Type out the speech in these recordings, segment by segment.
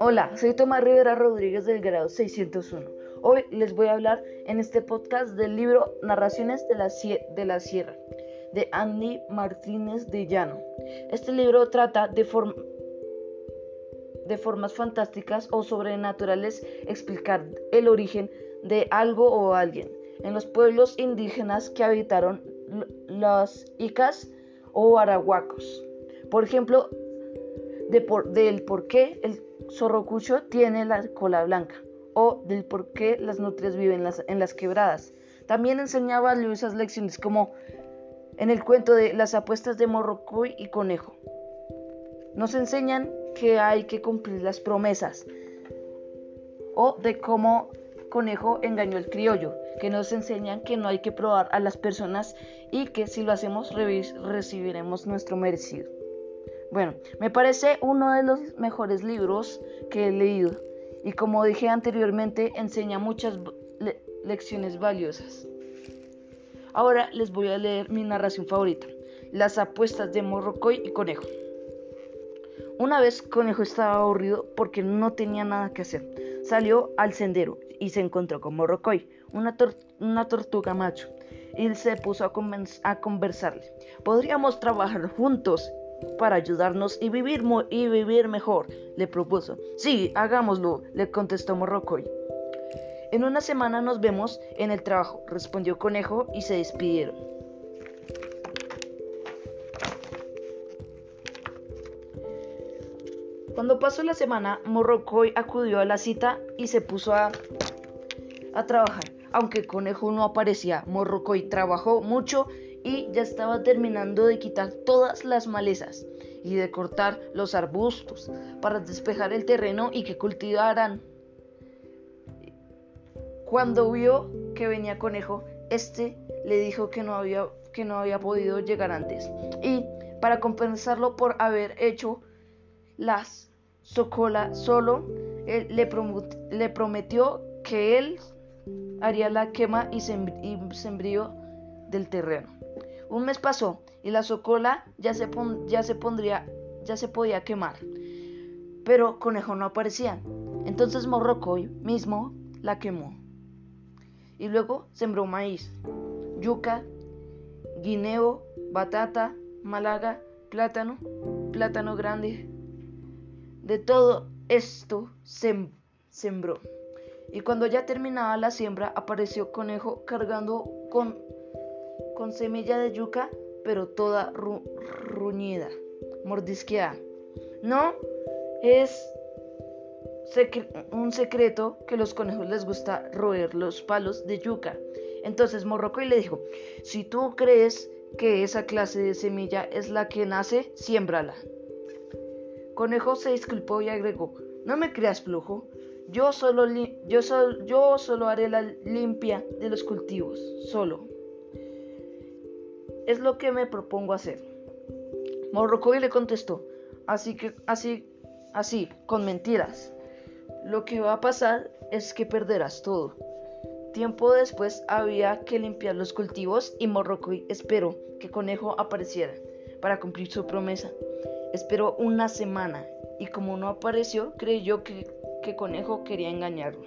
Hola, soy Tomás Rivera Rodríguez del grado 601. Hoy les voy a hablar en este podcast del libro Narraciones de la, de la Sierra de Andy Martínez de Llano. Este libro trata de, de formas fantásticas o sobrenaturales explicar el origen de algo o alguien. En los pueblos indígenas que habitaron los icas o arahuacos. Por ejemplo, de del por qué el zorrocucho tiene la cola blanca o del por qué las nutrias viven en las quebradas. También enseñaba valiosas lecciones como en el cuento de las apuestas de Morrocoy y Conejo. Nos enseñan que hay que cumplir las promesas o de cómo Conejo engañó al criollo, que nos enseñan que no hay que probar a las personas y que si lo hacemos recibiremos nuestro merecido. Bueno, me parece uno de los mejores libros que he leído y como dije anteriormente enseña muchas lecciones valiosas. Ahora les voy a leer mi narración favorita, Las apuestas de Morrocoy y Conejo. Una vez Conejo estaba aburrido porque no tenía nada que hacer. Salió al sendero y se encontró con Morrocoy, una, una tortuga macho, y se puso a, a conversarle. Podríamos trabajar juntos para ayudarnos y vivir, y vivir mejor, le propuso. Sí, hagámoslo, le contestó Morrocoy. En una semana nos vemos en el trabajo, respondió Conejo y se despidieron. Cuando pasó la semana, Morrocoy acudió a la cita y se puso a, a trabajar. Aunque Conejo no aparecía, Morrocoy trabajó mucho y ya estaba terminando de quitar todas las malezas y de cortar los arbustos para despejar el terreno y que cultivaran. Cuando vio que venía Conejo, este le dijo que no había, que no había podido llegar antes y para compensarlo por haber hecho las socola solo, le, le, prometió que él haría la quema y, sembrío del terreno. Un mes pasó y la socola ya se, ya se pondría, ya se podía quemar. Pero Conejo no aparecía. Entonces Morrocoy mismo la quemó. Y luego sembró maíz, yuca, guineo, batata, malaga, plátano, plátano grande. De todo esto sembró. Y cuando ya terminaba la siembra, apareció Conejo cargando con con semilla de yuca, pero toda ruñida, mordisqueada. No es un secreto que los conejos les gusta roer los palos de yuca. Entonces Morrocoy le dijo, si tú crees que esa clase de semilla es la que nace, siémbrala. Conejo se disculpó y agregó, no me creas flujo, yo solo, yo, yo solo haré la limpia de los cultivos, solo. Es lo que me propongo hacer. Morrocoy le contestó, así que, así, así, con mentiras. Lo que va a pasar es que perderás todo. Tiempo después había que limpiar los cultivos y Morrocoy esperó que Conejo apareciera para cumplir su promesa. Esperó una semana y como no apareció, creyó que, que Conejo quería engañarlo.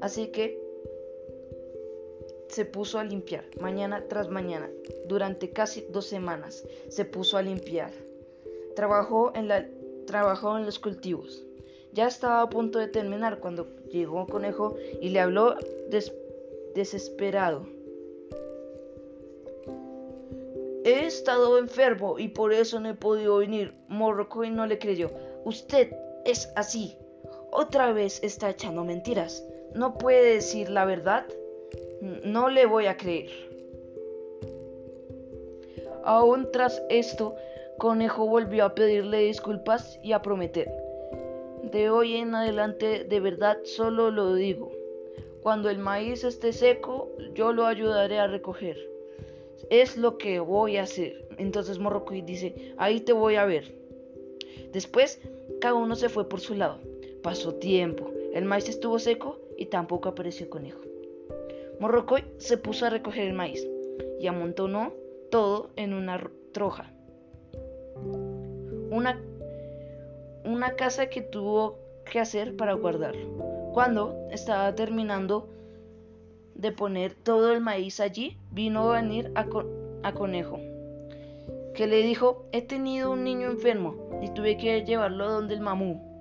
Así que se puso a limpiar, mañana tras mañana, durante casi dos semanas, se puso a limpiar. Trabajó en, la, trabajó en los cultivos. Ya estaba a punto de terminar cuando llegó conejo y le habló desesperado. He estado enfermo y por eso no he podido venir. Morrocoy no le creyó. Usted es así. Otra vez está echando mentiras. ¿No puede decir la verdad? No le voy a creer. Aún tras esto, Conejo volvió a pedirle disculpas y a prometer. De hoy en adelante, de verdad, solo lo digo. Cuando el maíz esté seco, yo lo ayudaré a recoger. Es lo que voy a hacer. Entonces Morrocoy dice, ahí te voy a ver. Después, cada uno se fue por su lado. Pasó tiempo. El maíz estuvo seco y tampoco apareció conejo. Morrocoy se puso a recoger el maíz y amontonó todo en una troja. una, una casa que tuvo que hacer para guardarlo. Cuando estaba terminando de poner todo el maíz allí, vino a venir a, a Conejo, que le dijo, he tenido un niño enfermo y tuve que llevarlo donde el mamú.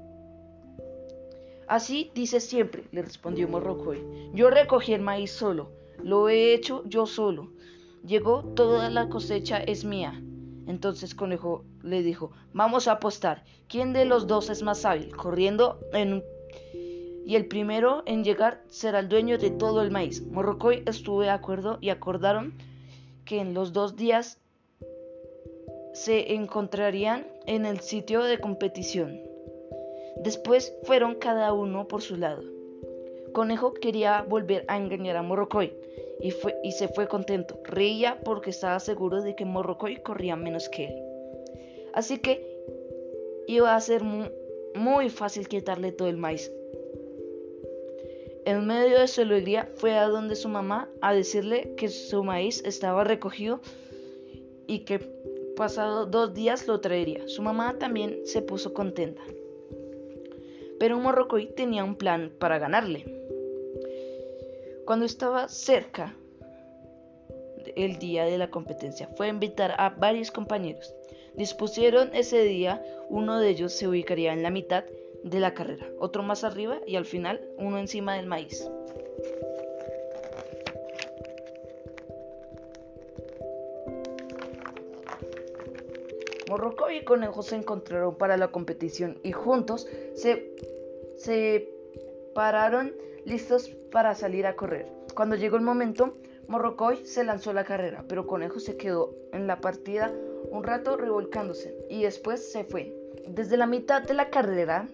Así dice siempre, le respondió Morrocoy. Yo recogí el maíz solo, lo he hecho yo solo. Llegó, toda la cosecha es mía. Entonces Conejo le dijo, vamos a apostar, ¿quién de los dos es más hábil? Corriendo en un... Y el primero en llegar será el dueño de todo el maíz. Morrocoy estuvo de acuerdo y acordaron que en los dos días se encontrarían en el sitio de competición. Después fueron cada uno por su lado. Conejo quería volver a engañar a Morrocoy y, se fue contento. Reía porque estaba seguro de que Morrocoy corría menos que él. Así que iba a ser muy, muy fácil quitarle todo el maíz. En medio de su alegría fue a donde su mamá a decirle que su maíz estaba recogido y que pasado dos días lo traería. Su mamá también se puso contenta. Pero Morrocoy tenía un plan para ganarle. Cuando estaba cerca el día de la competencia, fue a invitar a varios compañeros. Dispusieron ese día, uno de ellos se ubicaría en la mitad de la carrera, otro más arriba y al final uno encima del maíz. Morrocoy y Conejo se encontraron para la competición y juntos se, se pararon listos para salir a correr. Cuando llegó el momento, Morrocoy se lanzó a la carrera, pero Conejo se quedó en la partida un rato revolcándose y después se fue. Desde la mitad de la carrera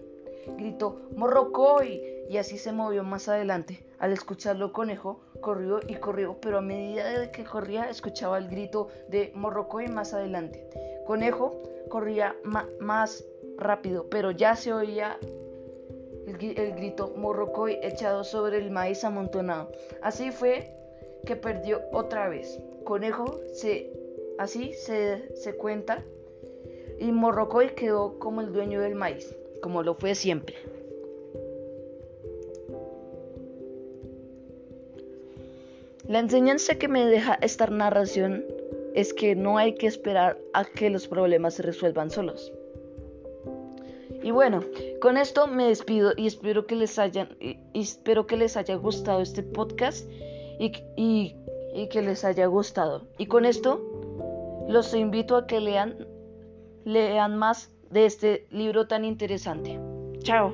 gritó Morrocoy y así se movió más adelante. Al escucharlo Conejo corrió y corrió, pero a medida que corría escuchaba el grito de Morrocoy más adelante. Conejo corría más rápido, pero ya se oía el, grito Morrocoy echado sobre el maíz amontonado. Así fue que perdió otra vez. Conejo se así se, se cuenta y Morrocoy quedó como el dueño del maíz, como lo fue siempre. La enseñanza que me deja esta narración es que no hay que esperar a que los problemas se resuelvan solos. Y bueno, con esto me despido y espero que les hayan, espero que les haya gustado este podcast y, y que les haya gustado. Y con esto los invito a que lean, lean más de este libro tan interesante. Chao.